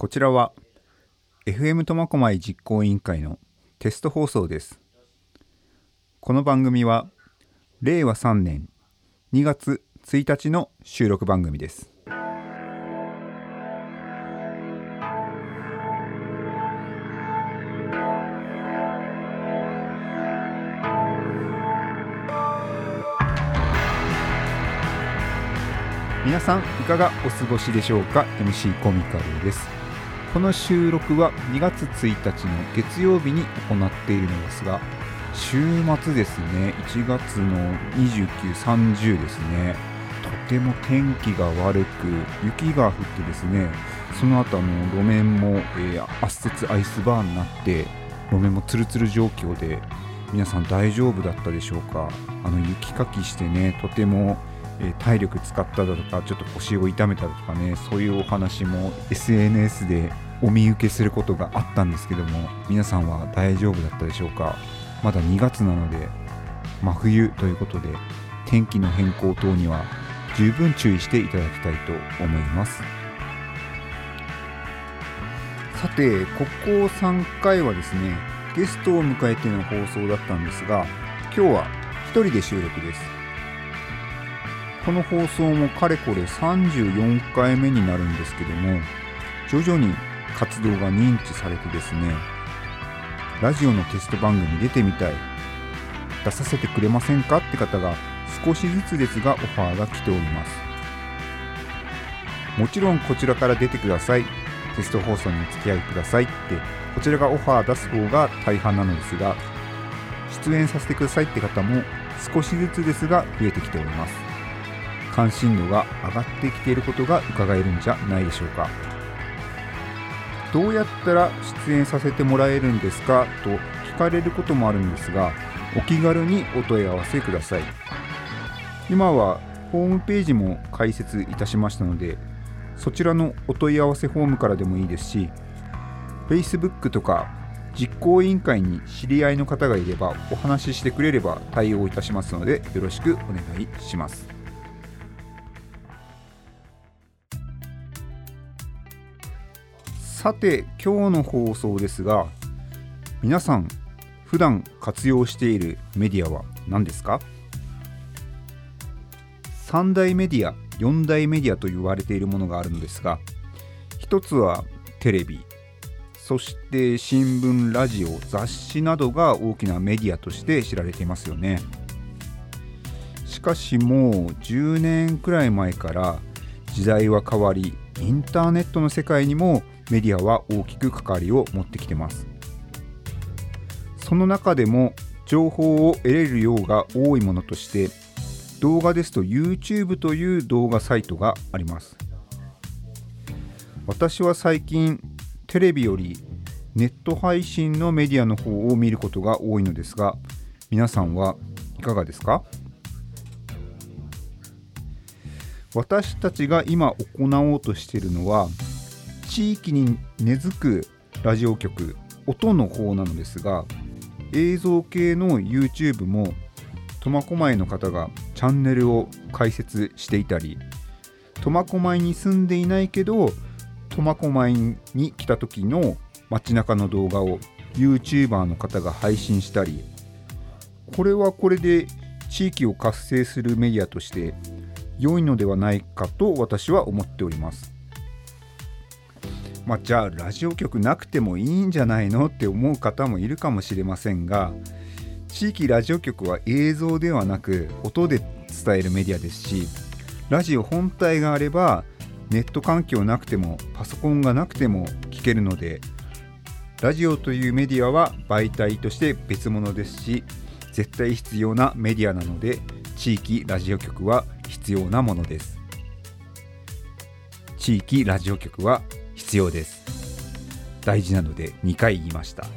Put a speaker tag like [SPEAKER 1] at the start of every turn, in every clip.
[SPEAKER 1] こちらは FM 苫小牧実行委員会のテスト放送です。この番組は令和3年2月1日の収録番組です。皆さんいかがお過ごしでしょうか？MC コミカルですこの収録は2月1日の月曜日に行っているのですが週末ですね。1月の2930ですね。とても天気が悪く雪が降ってですねその後あの路面も、えー圧雪アイスバーンになって路面もツルツル状況で皆さん大丈夫だったでしょうか？あの雪かきしてねとてもえ体力使っただとかちょっと腰を痛めただとかねそういうお話も SNS でお見受けすることがあったんですけども皆さんは大丈夫だったでしょうか？まだ2月なので真冬ということで天気の変更等には十分注意していただきたいと思います。さてここ3回はですねゲストを迎えての放送だったんですが今日は1人で収録です。この放送もかれこれ34回目になるんですけども徐々に活動が認知されてですねラジオのテスト番組出てみたい出させてくれませんかって方が少しずつですがオファーが来ております。もちろんこちらから出てください。テスト放送にお付き合いくださいってこちらがオファー出す方が大半なのですが出演させてくださいって方も少しずつですが増えてきております。関心度が上がってきていることが伺えるんじゃないでしょうか。どうやったら出演させてもらえるんですかと聞かれることもあるんですがお気軽にお問い合わせください。今はホームページも開設いたしましたのでそちらのお問い合わせフォームからでもいいですし Facebook とか実行委員会に知り合いの方がいればお話ししてくれれば対応いたしますのでよろしくお願いします。さて今日の放送ですが皆さん普段活用しているメディアは何ですか？3大メディア4大メディアと言われているものがあるのですが一つはテレビそして新聞ラジオ雑誌などが大きなメディアとして知られていますよね。しかしもう10年くらい前から時代は変わりインターネットの世界にもメディアは大きく関わりを持ってきてます。その中でも情報を得れる量が多いものとして動画ですと YouTube という動画サイトがあります。私は最近テレビよりネット配信のメディアの方を見ることが多いのですが皆さんはいかがですか？私たちが今行おうとしているのは地域に根付くラジオ局音の方なのですが映像系の YouTube も苫小牧の方がチャンネルを開設していたり苫小牧に住んでいないけど苫小牧に来た時の街中の動画を YouTuber の方が配信したりこれはこれで地域を活性するメディアとして良いのではないかと私は思っております。まあ、じゃあラジオ局なくてもいいんじゃないのって思う方もいるかもしれませんが地域ラジオ局は映像ではなく音で伝えるメディアですしラジオ本体があればネット環境なくてもパソコンがなくても聞けるのでラジオというメディアは媒体として別物ですし絶対必要なメディアなので地域ラジオ局は必要なものです。地域ラジオ局は必要です。大事なので2回言いました。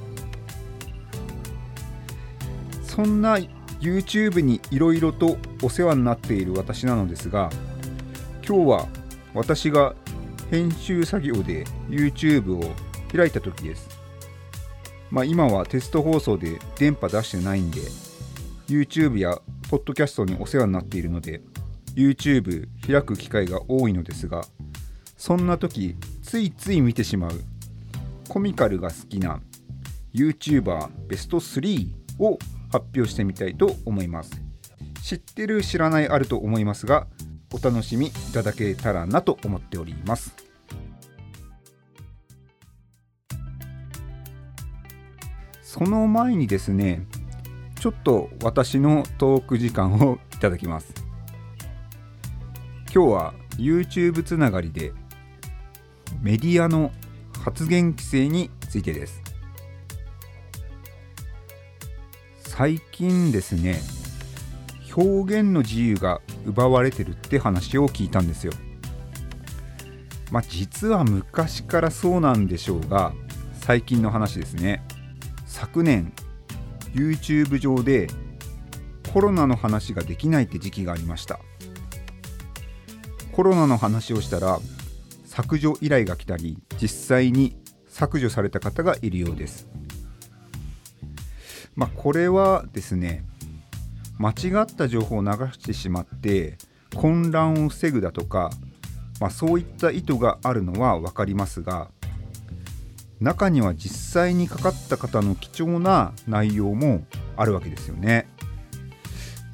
[SPEAKER 1] そんな YouTube にいろいろとお世話になっている私なのですが今日は私が編集作業で YouTube を開いた時です。まあ今はテスト放送で電波出してないんで YouTube やポッドキャストにお世話になっているので YouTube 開く機会が多いのですがそんな時ついつい見てしまう。コミカルが好きな YouTuber ベスト3を発表してみたいと思います。知ってる知らないあると思いますがお楽しみいただけたらなと思っております。その前にですねちょっと私のトーク時間をいただきます。今日は YouTube つながりでメディアの発言規制についてです。最近ですね表現の自由が奪われてるって話を聞いたんですよ。まあ実は昔からそうなんでしょうが最近の話ですね。昨年 YouTube 上でコロナの話ができないって時期がありました。コロナの話をしたら削除依頼が来たり実際に削除された方がいるようですまあこれはですね間違った情報を流してしまって混乱を防ぐだとか、まあ、そういった意図があるのは分かりますが中には実際にかかった方の貴重な内容もあるわけですよね。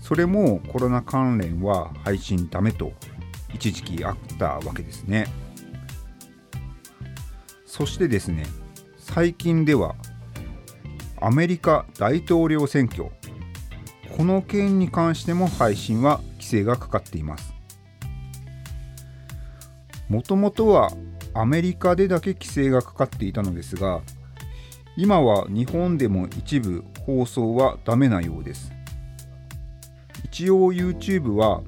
[SPEAKER 1] それもコロナ関連は配信ダメと一時期あったわけですね。そしてですね、最近ではアメリカ大統領選挙、この件に関しても配信は規制がかかっています。もともとはアメリカでだけ規制がかかっていたのですが今は日本でも一部放送はダメなようです一応 YouTube は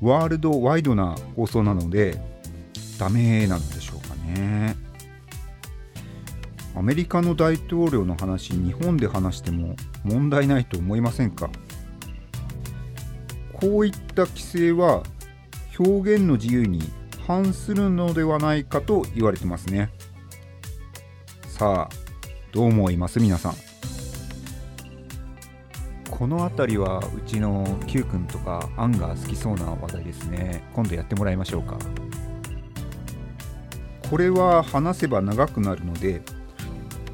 [SPEAKER 1] ワールドワイドな放送なのでダメなのでしょうかねアメリカの大統領の話日本で話しても問題ないと思いませんか？こういった規制は表現の自由に反するのではないかと言われてますね。さあどう思います？皆さん。この辺りはうちの Q 君とかアンが好きそうな話題ですね。今度やってもらいましょうか。これは話せば長くなるので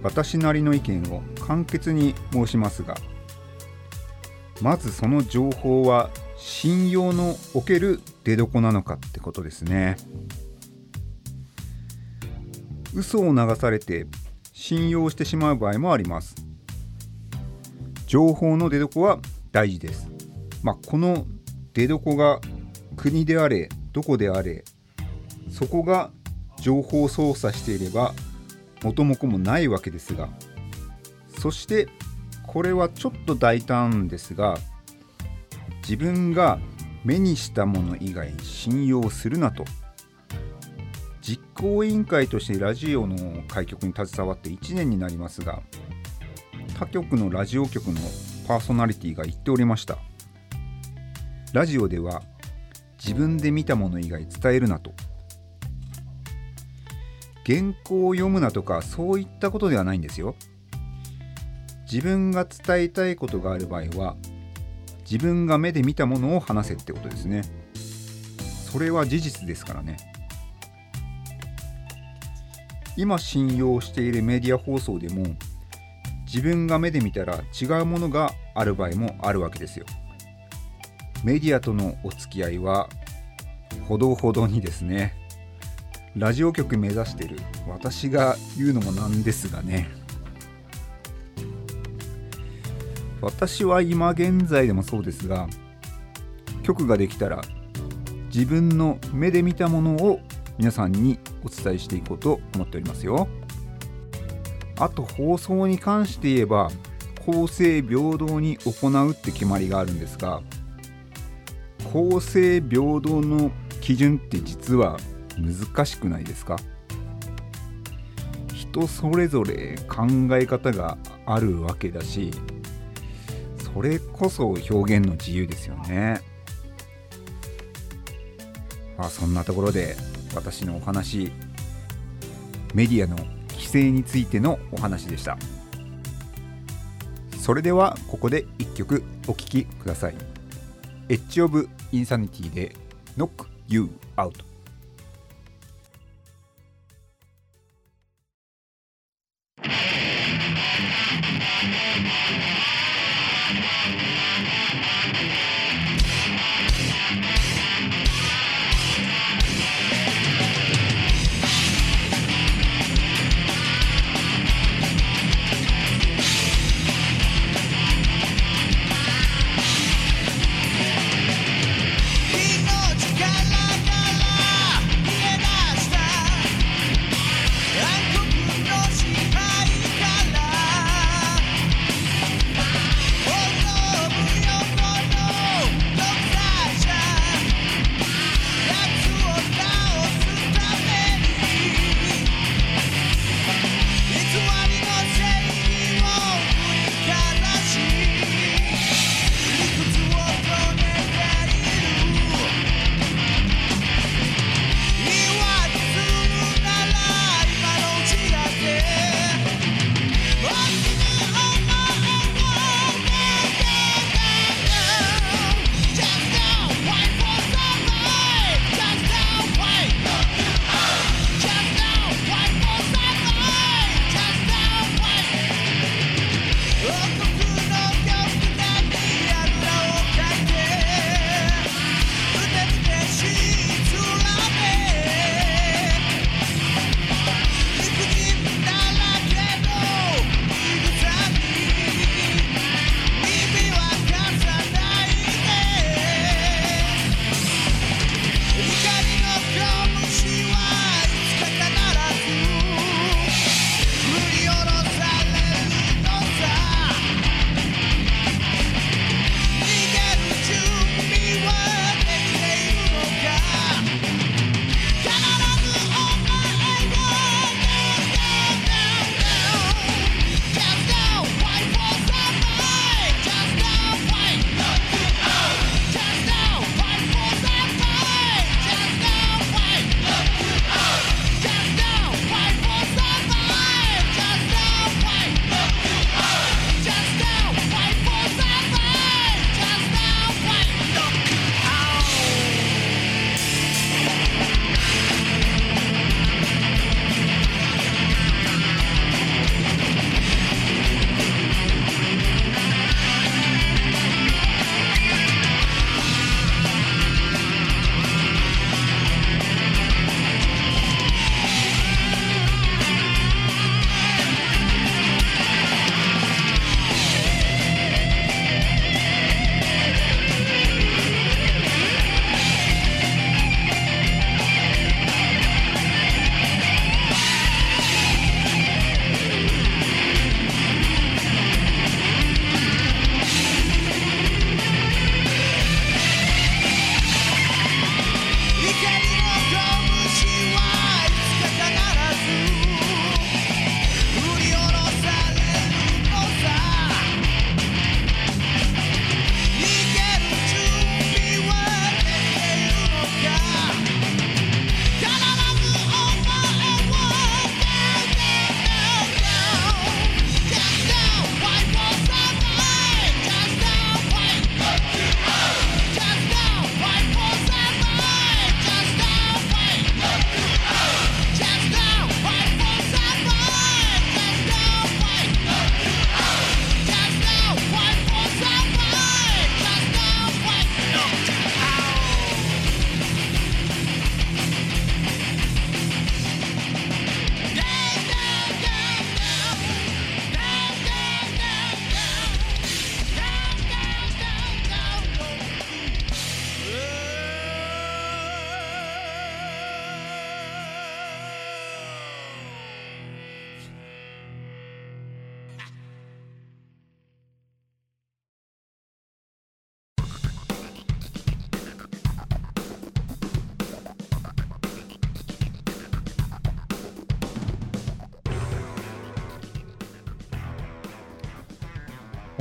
[SPEAKER 1] 私なりの意見を簡潔に申しますがまずその情報は信用のおける出どこなのかってことですね。嘘を流されて信用してしまう場合もあります。情報の出どこは大事です。まあこの出どこが国であれどこであれそこが情報操作していれば元も子もないわけですがそしてこれはちょっと大胆ですが自分が目にしたもの以外信用するなと実行委員会としてラジオの開局に携わって1年になりますが他局のラジオ局のパーソナリティが言っておりました。ラジオでは自分で見たもの以外伝えるなと原稿を読むなとかそういったことではないんですよ。自分が伝えたいことがある場合は自分が目で見たものを話せってことですね。それは事実ですからね。今信用しているメディア放送でも自分が目で見たら違うものがある場合もあるわけですよ。メディアとのお付き合いはほどほどにですね。ラジオ局目指してる。私が言うのもなんですがね。私は今現在でもそうですが局ができたら自分の目で見たものを皆さんにお伝えしていこうと思っておりますよ。あと放送に関して言えば公正平等に行うって決まりがあるんですが公正平等の基準って実は難しくないですか？人それぞれ考え方があるわけだしそれこそ表現の自由ですよね。まあ、そんなところで私のお話メディアの規制についてのお話でした。それではここで1曲お聴きください。エッジ・オブ・インサニティで Knock You Out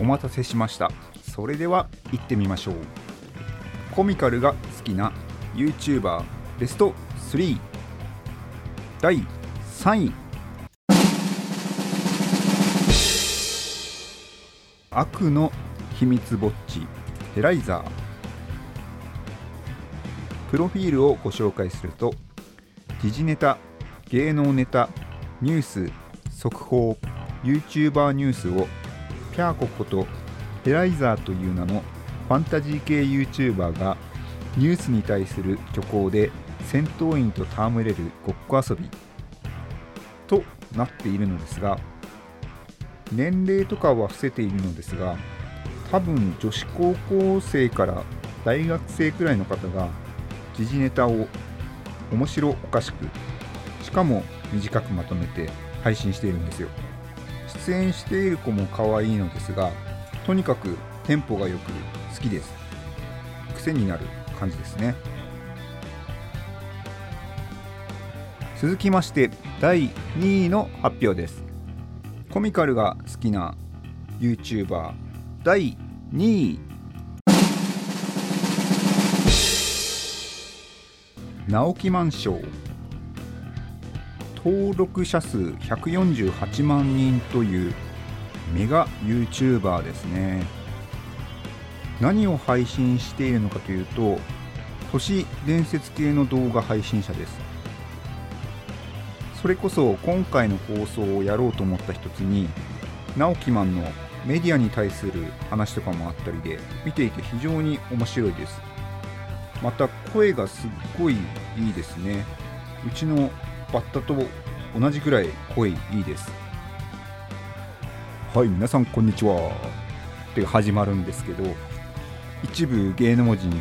[SPEAKER 1] 待たせしました。それでは行ってみましょう。コミカルが好きな YouTuber ベスト3第3位。悪の秘密ぼっち。エライザー。プロフィールをご紹介すると時事ネタ芸能ネタニュース速報 YouTuber ニュースをピャーコことエライザーという名のファンタジー系 YouTuber がニュースに対する虚構で戦闘員と戯れるごっこ遊び。となっているのですが年齢とかは伏せているのですが多分女子高校生から大学生くらいの方が時事ネタを面白おかしくしかも短くまとめて配信しているんですよ。出演している子も可愛いのですがとにかくテンポがよく好きです。癖になる感じですね。続きまして第2位の発表です。コミカルが好きな YouTuber 第2位。直木マンション登録者数148万人というメガ YouTuber ですね。何を配信しているのかというと都市伝説系の動画配信者です。それこそ今回の放送をやろうと思った一つに直木マンのメディアに対する話とかもあったりで見ていて非常に面白いです。また声がすっごいいいですね。うちのバッタと同じぐらい声いいです。はい皆さんこんにちは。って始まるんですけど一部芸能人で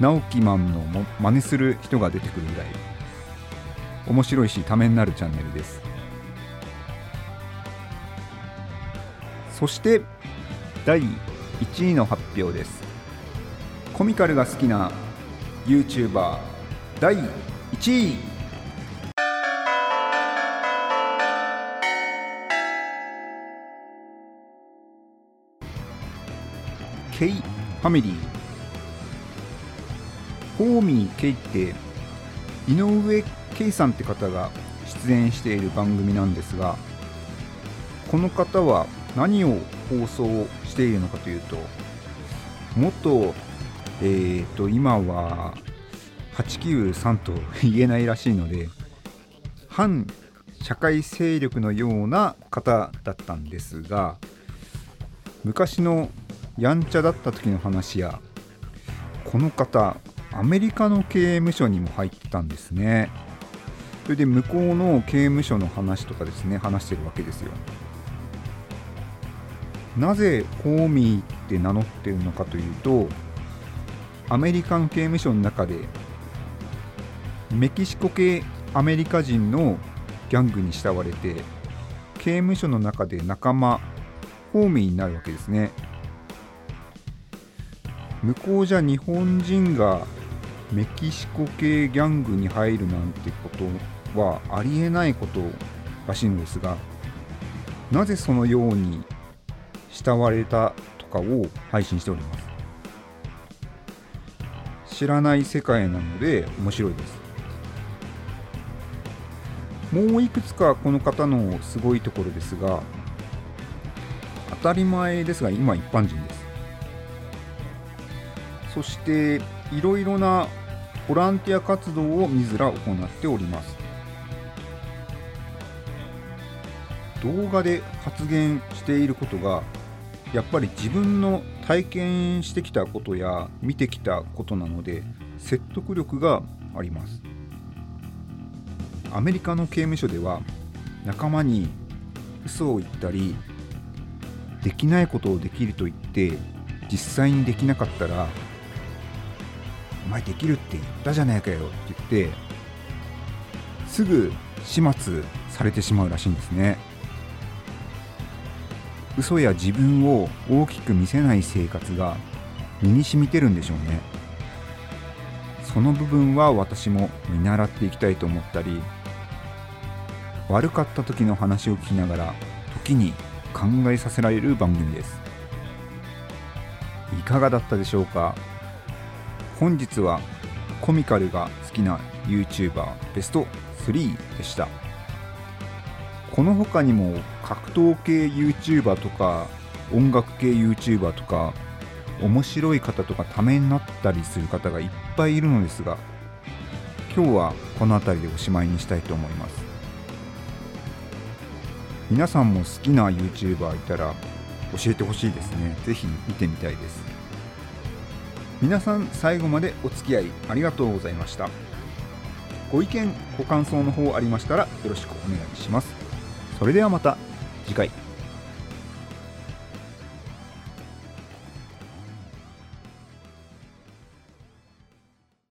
[SPEAKER 1] 直木マンの真似する人が出てくるぐらい面白いしためになるチャンネルです。そして第1位の発表です。コミカルが好きな YouTuber 第1位。ケイファミリー。ホーミーケイって井上圭さんって方が出演している番組なんですがこの方は何を放送しているのかというと元えーと今は893と言えないらしいので反社会勢力のような方だったんですが昔のやんちゃだった時の話やこの方アメリカの刑務所にも入ってたんですね。それで向こうの刑務所の話とかですね話してるわけですよ。なぜホーミーって名乗ってるのかというとアメリカン刑務所の中でメキシコ系アメリカ人のギャングに慕われて刑務所の中で仲間ホーミーになるわけですね。向こうじゃ日本人がメキシコ系ギャングに入るなんてことはありえないことらしいのですがなぜそのように慕われたとかを配信しております。知らない世界なので面白いです。もういくつかこの方のすごいところですが当たり前ですが今一般人です。そしていろいろなボランティア活動を自ら行っております。動画で発言していることがやっぱり自分の体験してきたことや見てきたことなので説得力があります。アメリカの刑務所では仲間に嘘を言ったりできないことをできると言って実際にできなかったらお前できるって言ったじゃないかよって言ってすぐ始末されてしまうらしいんですね。嘘や自分を大きく見せない生活が身に染みてるんでしょうね。その部分は私も見習っていきたいと思ったり悪かった時の話を聞きながら時に考えさせられる番組です。いかがだったでしょうか？本日はコミカルが好きな YouTuber ベスト3でした。この他にも格闘系 YouTuber とか音楽系 YouTuber とか面白い方とかためになったりする方がいっぱいいるのですが今日はこの辺りでおしまいにしたいと思います。皆さんも好きな YouTuber いたら教えてほしいですね。ぜひ見てみたいです。皆さん最後までお付き合いありがとうございました。ご意見ご感想の方ありましたらよろしくお願いします。それではまた次回。